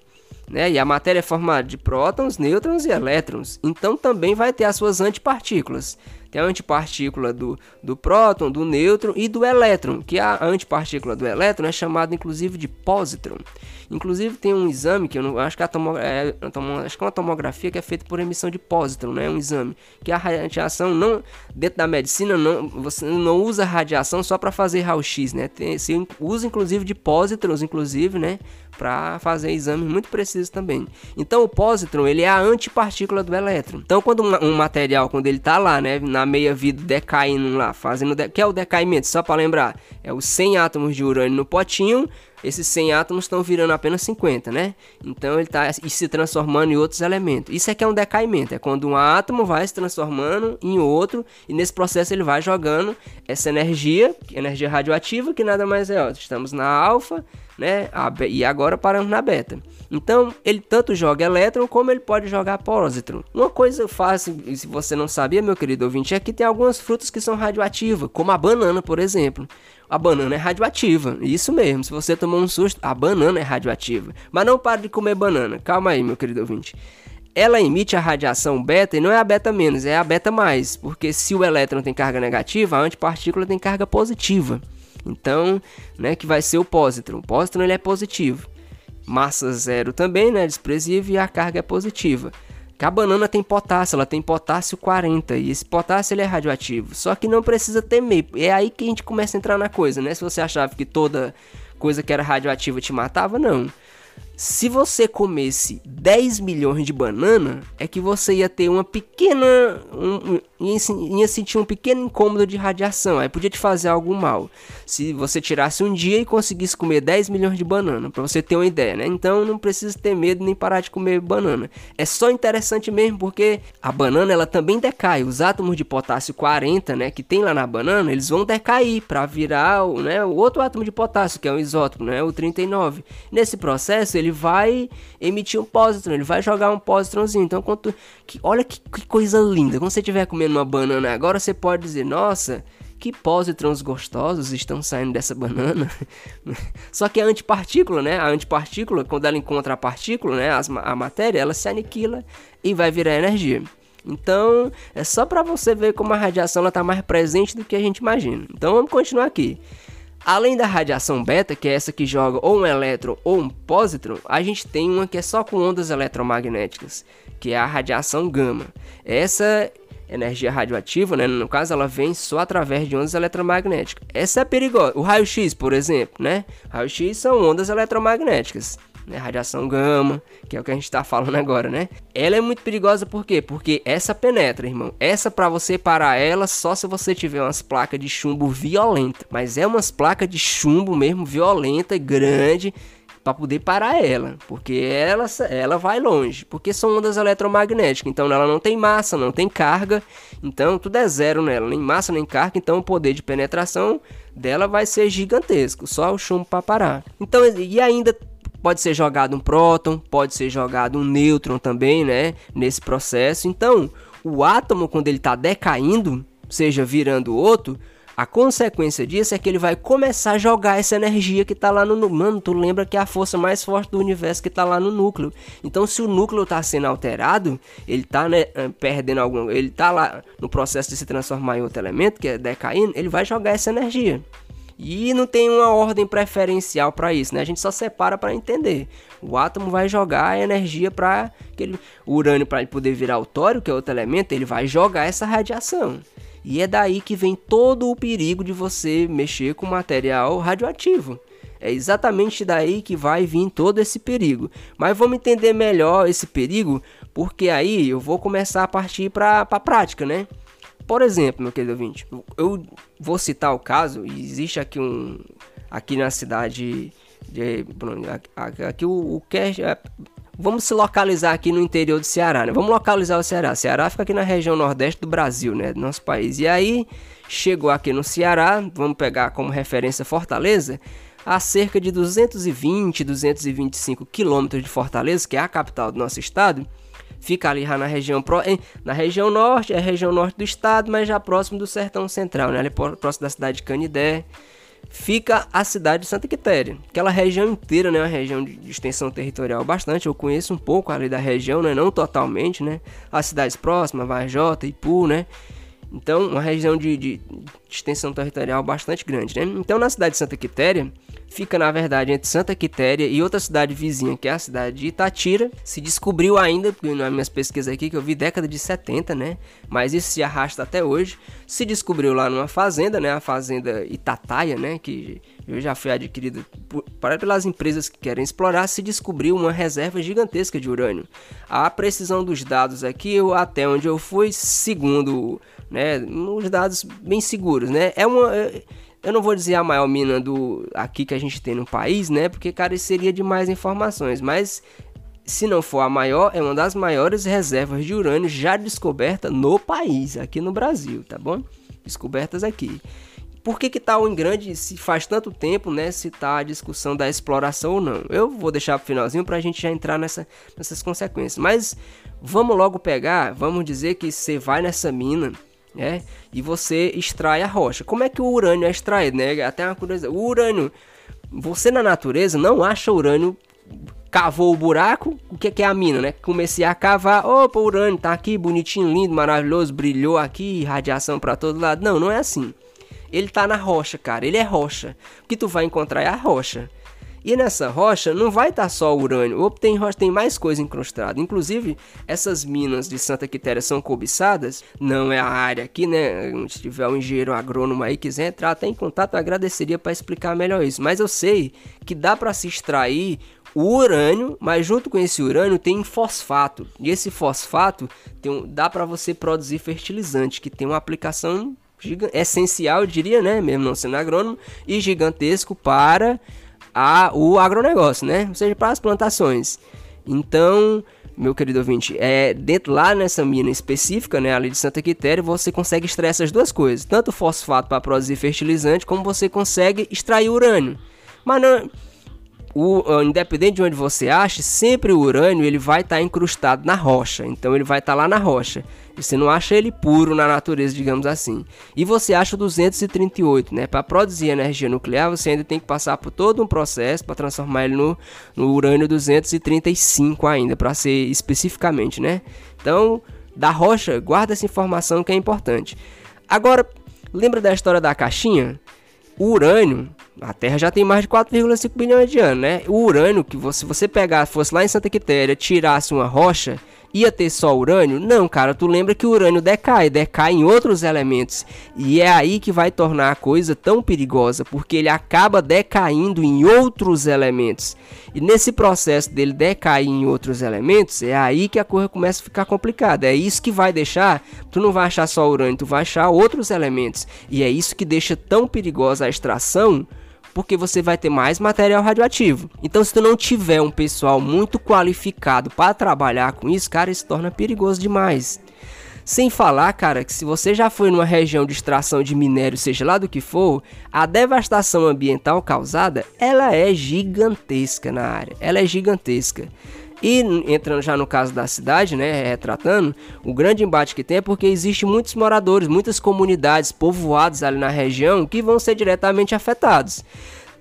Né? E a matéria é formada de prótons, nêutrons e elétrons. Então também vai ter as suas antipartículas. Tem a antipartícula do, do próton, do nêutron e do elétron, que a antipartícula do elétron é chamada inclusive de positron. Inclusive tem um exame que eu não acho que, a tomo, é, acho que é uma tomografia que é feita por emissão de pósitron, né? Um exame que a radiação não dentro da medicina não você não usa radiação só para fazer raio-x, né? Tem, se usa inclusive de pósitrons, inclusive, né? Para fazer exames muito precisos também. Então o pósitron ele é a antipartícula do elétron. Então quando um, um material quando ele tá lá, né, na meia vida decaindo lá, fazendo de, que é o decaimento, só para lembrar, é os 100 átomos de urânio no potinho esses 100 átomos estão virando apenas 50, né? Então ele está se transformando em outros elementos. Isso é que é um decaimento, é quando um átomo vai se transformando em outro e nesse processo ele vai jogando essa energia, energia radioativa, que nada mais é, ó, estamos na alfa, né? E agora paramos na beta. Então, ele tanto joga elétron como ele pode jogar pósitron. Uma coisa fácil, se você não sabia, meu querido ouvinte, é que tem algumas frutas que são radioativas, como a banana, por exemplo. A banana é radioativa, isso mesmo. Se você tomou um susto, a banana é radioativa. Mas não pare de comer banana. Calma aí, meu querido ouvinte ela emite a radiação beta e não é a beta menos, é a beta mais, porque se o elétron tem carga negativa, a antipartícula tem carga positiva. Então, né, que vai ser o pósitron. O pósitron ele é positivo. Massa zero também, né, desprezível e a carga é positiva. A banana tem potássio, ela tem potássio 40 e esse potássio ele é radioativo. Só que não precisa temer. É aí que a gente começa a entrar na coisa, né? Se você achava que toda coisa que era radioativa te matava, não. Se você comesse 10 milhões de banana, é que você ia ter uma pequena. Um, ia, ia sentir um pequeno incômodo de radiação. Aí podia te fazer algo mal. Se você tirasse um dia e conseguisse comer 10 milhões de banana, para você ter uma ideia, né? Então não precisa ter medo nem parar de comer banana. É só interessante mesmo porque a banana ela também decai. Os átomos de potássio 40, né, que tem lá na banana, eles vão decair para virar né, o outro átomo de potássio, que é o isótopo, né, o 39. Nesse processo, ele vai emitir um pósitron, ele vai jogar um pósitronzinho. Então, quando, que, olha que, que, coisa linda. Quando você estiver comendo uma banana agora, você pode dizer: Nossa, que pósitrons gostosos estão saindo dessa banana. [laughs] Só que a antipartícula, né? A antipartícula, quando ela encontra a partícula, né? As, a matéria, ela se aniquila e vai virar energia. Então, é só para você ver como a radiação está mais presente do que a gente imagina. Então, vamos continuar aqui. Além da radiação beta, que é essa que joga ou um elétron ou um pósitron, a gente tem uma que é só com ondas eletromagnéticas, que é a radiação gama. Essa energia radioativa, né, no caso, ela vem só através de ondas eletromagnéticas. Essa é perigosa. O raio-x, por exemplo, né? Raio-x são ondas eletromagnéticas né, radiação gama, que é o que a gente está falando agora, né? Ela é muito perigosa por quê? Porque essa penetra, irmão. Essa para você parar ela só se você tiver umas placas de chumbo violenta, mas é umas placas de chumbo mesmo violenta, grande, para poder parar ela, porque ela, ela vai longe, porque são ondas eletromagnéticas, então ela não tem massa, não tem carga, então tudo é zero nela, nem massa nem carga, então o poder de penetração dela vai ser gigantesco, só o chumbo para parar. Então e ainda Pode ser jogado um próton, pode ser jogado um nêutron também, né? Nesse processo. Então, o átomo, quando ele está decaindo, seja virando outro, a consequência disso é que ele vai começar a jogar essa energia que está lá no Mano, tu lembra que é a força mais forte do universo que está lá no núcleo. Então, se o núcleo está sendo alterado, ele está né, eh, perdendo algum. Ele está lá no processo de se transformar em outro elemento, que é decaindo, ele vai jogar essa energia. E não tem uma ordem preferencial para isso, né? A gente só separa para entender. O átomo vai jogar a energia para aquele o urânio para ele poder virar o tório, que é outro elemento, ele vai jogar essa radiação. E é daí que vem todo o perigo de você mexer com material radioativo. É exatamente daí que vai vir todo esse perigo. Mas vamos entender melhor esse perigo, porque aí eu vou começar a partir para a prática, né? Por exemplo, meu querido ouvinte, eu vou citar o caso, existe aqui um aqui na cidade de aqui o, o é, vamos se localizar aqui no interior do Ceará, né? Vamos localizar o Ceará. O Ceará fica aqui na região nordeste do Brasil, né, do nosso país. E aí chegou aqui no Ceará, vamos pegar como referência Fortaleza, a cerca de 220, 225 quilômetros de Fortaleza, que é a capital do nosso estado fica ali já na região pro, na região norte, é a região norte do estado, mas já próximo do sertão central, né? Ali próximo da cidade de Canidé. Fica a cidade de Santa Quitéria, aquela região inteira, né, uma região de extensão territorial bastante. Eu conheço um pouco ali da região, né, não totalmente, né? As cidades próximas, Varjota, Ipu, né? Então, uma região de, de, extensão territorial bastante grande, né? Então, na cidade de Santa Quitéria, fica na verdade entre Santa Quitéria e outra cidade vizinha, que é a cidade de Itatira. Se descobriu ainda, nas minhas pesquisas aqui, que eu vi década de 70, né? Mas isso se arrasta até hoje. Se descobriu lá numa fazenda, né? A fazenda Itataia, né? Que já foi adquirida por, pelas empresas que querem explorar. Se descobriu uma reserva gigantesca de urânio. A precisão dos dados aqui, eu, até onde eu fui, segundo né? Uns dados bem seguros, né? É uma eu não vou dizer a maior mina do aqui que a gente tem no país, né? Porque careceria de mais informações, mas se não for a maior, é uma das maiores reservas de urânio já descoberta no país, aqui no Brasil, tá bom? Descobertas aqui. Por que que tá em grande se faz tanto tempo, né, se tá a discussão da exploração ou não? Eu vou deixar pro finalzinho pra gente já entrar nessa, nessas consequências. Mas vamos logo pegar, vamos dizer que você vai nessa mina, né? E você extrai a rocha. Como é que o urânio é extraído, né? Até uma curiosidade. O urânio, você na natureza não acha urânio cavou o buraco, o que, que é a mina, né? Comecei a cavar, opa, o urânio tá aqui, bonitinho, lindo, maravilhoso, brilhou aqui, radiação para todo lado. Não, não é assim. Ele tá na rocha, cara, ele é rocha. O que tu vai encontrar é a rocha. E nessa rocha não vai estar tá só urânio, ou tem rocha, tem mais coisa incrustada. Inclusive, essas minas de Santa Quitéria são cobiçadas, não é a área aqui, né? Se tiver um engenheiro agrônomo aí quiser entrar até em contato, eu agradeceria para explicar melhor isso. Mas eu sei que dá para se extrair o urânio, mas junto com esse urânio tem fosfato. E esse fosfato tem, dá para você produzir fertilizante, que tem uma aplicação essencial, diria, né, mesmo não sendo agrônomo, e gigantesco para a, o agronegócio, né? Ou seja, para as plantações. Então, meu querido ouvinte, é, dentro lá nessa mina específica, né, ali de Santa Quitéria, você consegue extrair essas duas coisas, tanto fosfato para produzir fertilizante, como você consegue extrair urânio. Mas não, o, independente de onde você ache, sempre o urânio ele vai estar tá incrustado na rocha. Então ele vai estar tá lá na rocha. Você não acha ele puro na natureza, digamos assim. E você acha o 238, né? Para produzir energia nuclear, você ainda tem que passar por todo um processo para transformar ele no, no urânio 235 ainda, para ser especificamente, né? Então, da rocha, guarda essa informação que é importante. Agora, lembra da história da caixinha? O urânio, a Terra já tem mais de 4,5 bilhões de anos, né? O urânio que você, você pegar, fosse lá em Santa Quitéria, tirasse uma rocha, ia ter só urânio? Não, cara, tu lembra que o urânio decai, decai em outros elementos. E é aí que vai tornar a coisa tão perigosa, porque ele acaba decaindo em outros elementos. E nesse processo dele decair em outros elementos, é aí que a coisa começa a ficar complicada. É isso que vai deixar, tu não vai achar só urânio, tu vai achar outros elementos. E é isso que deixa tão perigosa a extração porque você vai ter mais material radioativo. Então, se tu não tiver um pessoal muito qualificado para trabalhar com isso, cara, isso torna perigoso demais. Sem falar, cara, que se você já foi numa região de extração de minério, seja lá do que for, a devastação ambiental causada, ela é gigantesca na área. Ela é gigantesca. E entrando já no caso da cidade, né, retratando, o grande embate que tem é porque existe muitos moradores, muitas comunidades povoadas ali na região que vão ser diretamente afetados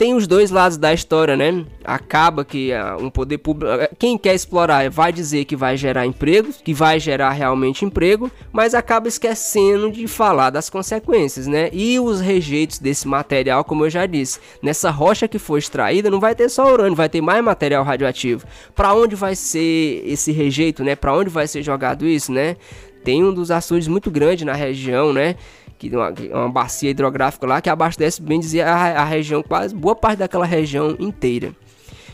tem os dois lados da história, né? Acaba que uh, um poder público, uh, quem quer explorar vai dizer que vai gerar empregos, que vai gerar realmente emprego, mas acaba esquecendo de falar das consequências, né? E os rejeitos desse material, como eu já disse, nessa rocha que foi extraída não vai ter só urânio, vai ter mais material radioativo. Para onde vai ser esse rejeito, né? Para onde vai ser jogado isso, né? Tem um dos açudes muito grande na região, né? Que uma, uma bacia hidrográfica lá que abastece, bem dizer, a, a região, quase boa parte daquela região inteira.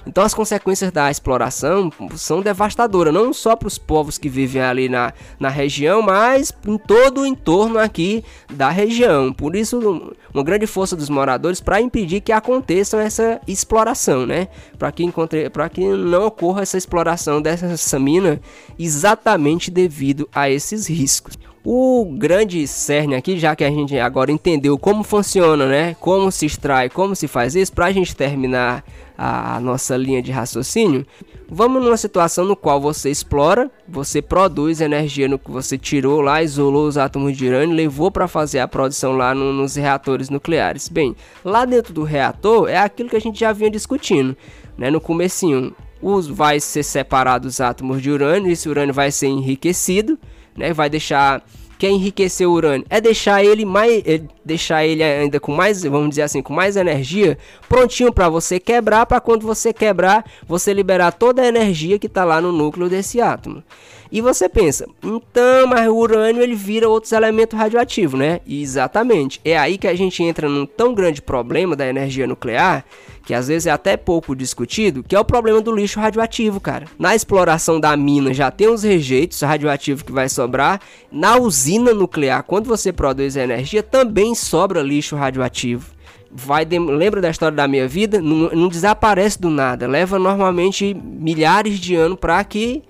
Então as consequências da exploração são devastadoras, não só para os povos que vivem ali na, na região, mas em todo o entorno aqui da região. Por isso, uma grande força dos moradores para impedir que aconteça essa exploração, né? Para que, encontre, que não ocorra essa exploração dessa mina exatamente devido a esses riscos. O grande cerne aqui, já que a gente agora entendeu como funciona, né? Como se extrai, como se faz isso, para a gente terminar a nossa linha de raciocínio, vamos numa situação no qual você explora, você produz energia no que você tirou lá, isolou os átomos de urânio, levou para fazer a produção lá no, nos reatores nucleares. Bem, lá dentro do reator é aquilo que a gente já vinha discutindo, né? No comecinho, os vai ser separado os átomos de urânio, esse urânio vai ser enriquecido, né? Vai deixar quer enriquecer o urânio? É deixar ele mais, é deixar ele ainda com mais, vamos dizer assim, com mais energia, prontinho para você quebrar, para quando você quebrar, você liberar toda a energia que está lá no núcleo desse átomo. E você pensa, então, mas o urânio ele vira outros elementos radioativos, né? Exatamente. É aí que a gente entra num tão grande problema da energia nuclear, que às vezes é até pouco discutido, que é o problema do lixo radioativo, cara. Na exploração da mina já tem os rejeitos radioativos que vai sobrar. Na usina nuclear, quando você produz energia, também sobra lixo radioativo vai lembra da história da minha vida não, não, desaparece do nada leva normalmente milhares de anos para que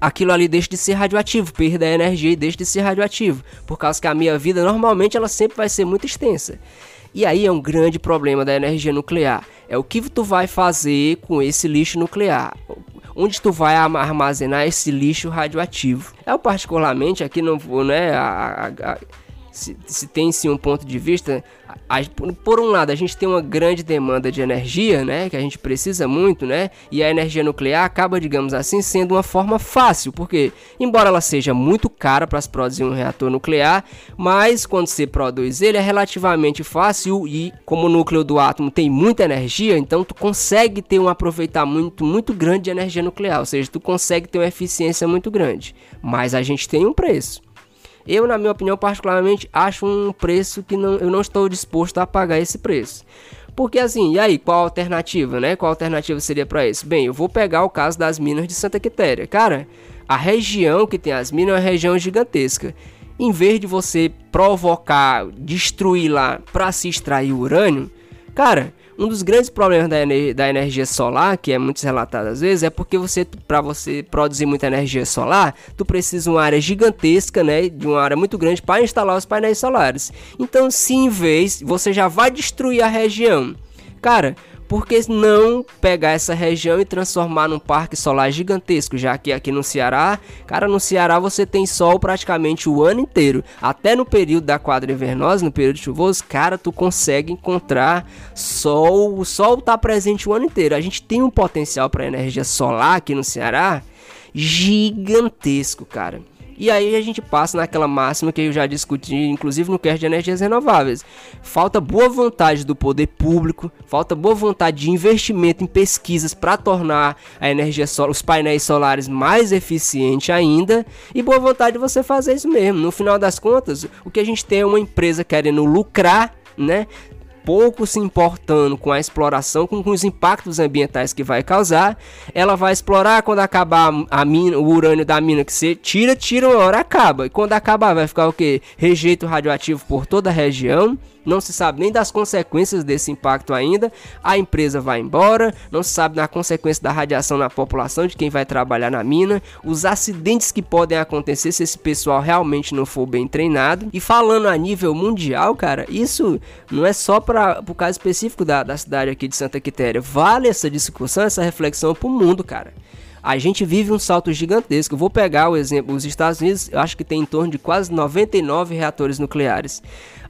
aquilo ali deixa de ser radioativo, perda a energia e deixa de ser radioativo, por causa que a minha vida normalmente ela sempre vai ser muito extensa. E aí é um grande problema da energia nuclear. É o que tu vai fazer com esse lixo nuclear. Onde tu vai armazenar esse lixo radioativo? Eu particularmente aqui não vou, né, a, a, a se, se tem sim um ponto de vista, a, por um lado a gente tem uma grande demanda de energia, né, que a gente precisa muito, né, e a energia nuclear acaba, digamos assim, sendo uma forma fácil, porque embora ela seja muito cara para se produzir um reator nuclear, mas quando você produz ele é relativamente fácil e como o núcleo do átomo tem muita energia, então tu consegue ter um aproveitamento muito grande de energia nuclear, ou seja, tu consegue ter uma eficiência muito grande, mas a gente tem um preço. Eu, na minha opinião, particularmente, acho um preço que não, eu não estou disposto a pagar esse preço. Porque assim, e aí, qual a alternativa, né? Qual a alternativa seria para isso? Bem, eu vou pegar o caso das minas de Santa Quitéria. Cara, a região que tem as minas é uma região gigantesca. Em vez de você provocar, destruir lá para se extrair urânio, cara, um dos grandes problemas da, ener da energia solar, que é muito relatado às vezes, é porque você, para você produzir muita energia solar, tu precisa de uma área gigantesca, né, de uma área muito grande para instalar os painéis solares. Então, se em vez você já vai destruir a região, cara, por que não pegar essa região e transformar num parque solar gigantesco? Já que aqui no Ceará, cara, no Ceará você tem sol praticamente o ano inteiro. Até no período da quadra invernosa, no período chuvoso, cara, tu consegue encontrar sol. O sol tá presente o ano inteiro. A gente tem um potencial para energia solar aqui no Ceará gigantesco, cara. E aí a gente passa naquela máxima que eu já discuti, inclusive no cast de energias renováveis. Falta boa vontade do poder público, falta boa vontade de investimento em pesquisas para tornar a energia solar, os painéis solares mais eficiente ainda, e boa vontade de você fazer isso mesmo. No final das contas, o que a gente tem é uma empresa querendo lucrar né? Pouco se importando com a exploração, com, com, os impactos ambientais que vai causar. Ela vai explorar quando acabar a mina, o urânio da mina que você tira, tira uma hora acaba. E quando acabar vai ficar o que? Rejeito radioativo por toda a região não se sabe nem das consequências desse impacto ainda. A empresa vai embora, não se sabe da consequência da radiação na população de quem vai trabalhar na mina, os acidentes que podem acontecer se esse pessoal realmente não for bem treinado. E falando a nível mundial, cara, isso não é só para o caso específico da, da cidade aqui de Santa Quitéria. Vale essa discussão, essa reflexão para o mundo, cara a gente vive um salto gigantesco. Eu vou pegar o exemplo, os Estados Unidos, eu acho que tem em torno de quase 99 reatores nucleares.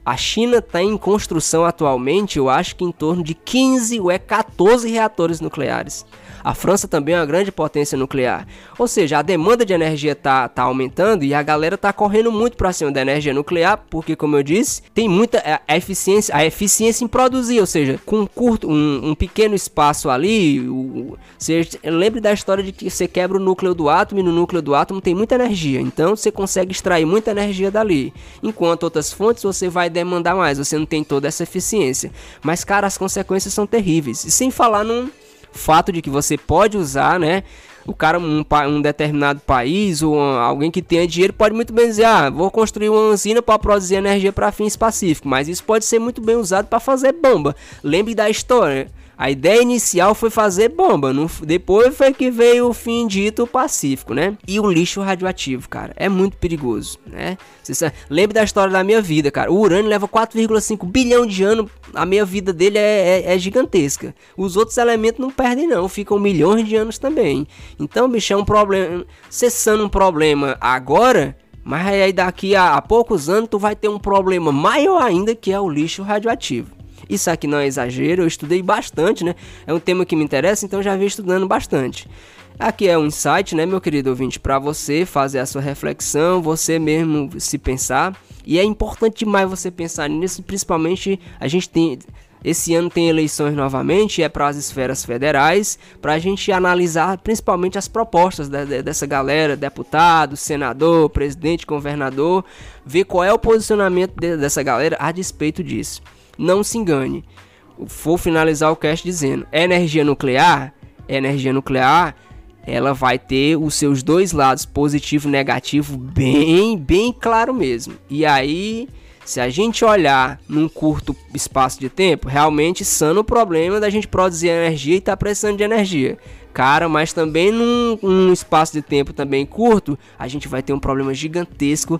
A China está em construção atualmente, eu acho que em torno de 15 ou é 14 reatores nucleares. A França também é uma grande potência nuclear. Ou seja, a demanda de energia está tá aumentando e a galera está correndo muito para cima da energia nuclear, porque como eu disse, tem muita a, a eficiência, a eficiência em produzir, ou seja, com um curto, um, um pequeno espaço ali, o, você lembre da história de que você quebra o núcleo do átomo e no núcleo do átomo tem muita energia, então você consegue extrair muita energia dali. Enquanto outras fontes você vai demandar mais, você não tem toda essa eficiência. Mas cara, as consequências são terríveis. E sem falar num fato de que você pode usar, né? O cara, um, um determinado país ou alguém que tenha dinheiro pode muito bem dizer: Ah, vou construir uma usina para produzir energia para fins pacíficos. Mas isso pode ser muito bem usado para fazer bomba. Lembre da história. A ideia inicial foi fazer bomba, no, depois foi que veio o fim dito pacífico, né? E o lixo radioativo, cara, é muito perigoso, né? Você lembre da história da minha vida, cara. O urânio leva 4,5 bilhão de anos, a minha vida dele é, é, é, gigantesca. Os outros elementos não perdem, não, ficam milhões de anos também. Então, bicho, é um problema. Cessando um problema agora. Mas aí daqui a, a poucos anos tu vai ter um problema maior ainda que é o lixo radioativo. Isso aqui não é exagero, eu estudei bastante, né? É um tema que me interessa, então já venho estudando bastante. Aqui é um insight, né, meu querido ouvinte, para você fazer a sua reflexão, você mesmo se pensar. E é importante demais você pensar nisso, principalmente a gente tem esse ano tem eleições novamente, é para as esferas federais, para a gente analisar principalmente as propostas dessa galera, deputado, senador, presidente, governador, ver qual é o posicionamento dessa galera a despeito disso. Não se engane. Vou finalizar o cast dizendo: energia nuclear, energia nuclear, ela vai ter os seus dois lados, positivo e negativo, bem, bem claro mesmo. E aí se a gente olhar num curto espaço de tempo, realmente sana o problema da gente produzir energia e tá precisando de energia. Cara, mas também num, num espaço de tempo também curto, a gente vai ter um problema gigantesco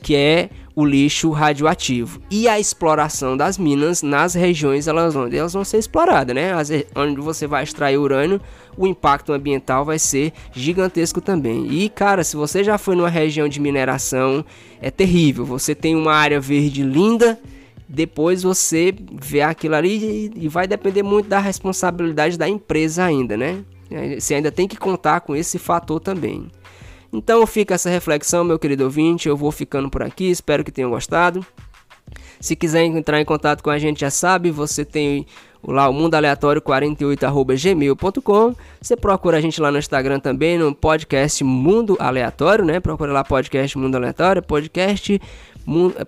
que é o lixo radioativo e a exploração das minas nas regiões elas vão, elas vão ser exploradas, né? As, onde você vai extrair urânio, o impacto ambiental vai ser gigantesco também. E cara, se você já foi numa região de mineração, é terrível. Você tem uma área verde linda, depois você vê aquilo ali e vai depender muito da responsabilidade da empresa ainda, né? Você ainda tem que contar com esse fator também. Então fica essa reflexão, meu querido ouvinte. Eu vou ficando por aqui, espero que tenham gostado. Se quiser entrar em contato com a gente, já sabe, você tem lá o mundo aleatório 48@gmail.com. Você procura a gente lá no Instagram também, no podcast Mundo Aleatório, né? Procura lá podcast Mundo Aleatório, podcast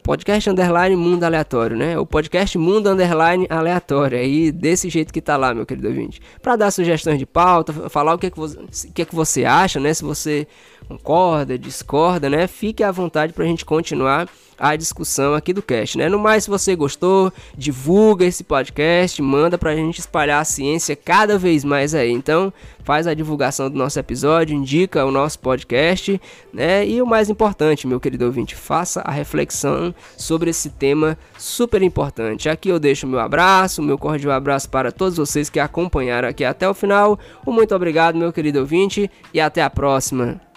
podcast underline mundo aleatório, né? O podcast mundo underline aleatório. Aí desse jeito que tá lá, meu querido ouvinte. Para dar sugestões de pauta, falar o que é que você, que é que você acha, né? Se você concorda, discorda, né? Fique à vontade para a gente continuar a discussão aqui do cast, né? No mais, se você gostou, divulga esse podcast, manda para a gente espalhar a ciência cada vez mais aí. Então, faz a divulgação do nosso episódio, indica o nosso podcast, né? E o mais importante, meu querido ouvinte, faça a reflexão sobre esse tema super importante. Aqui eu deixo meu abraço, meu cordial abraço para todos vocês que acompanharam aqui até o final. Um muito obrigado, meu querido ouvinte, e até a próxima.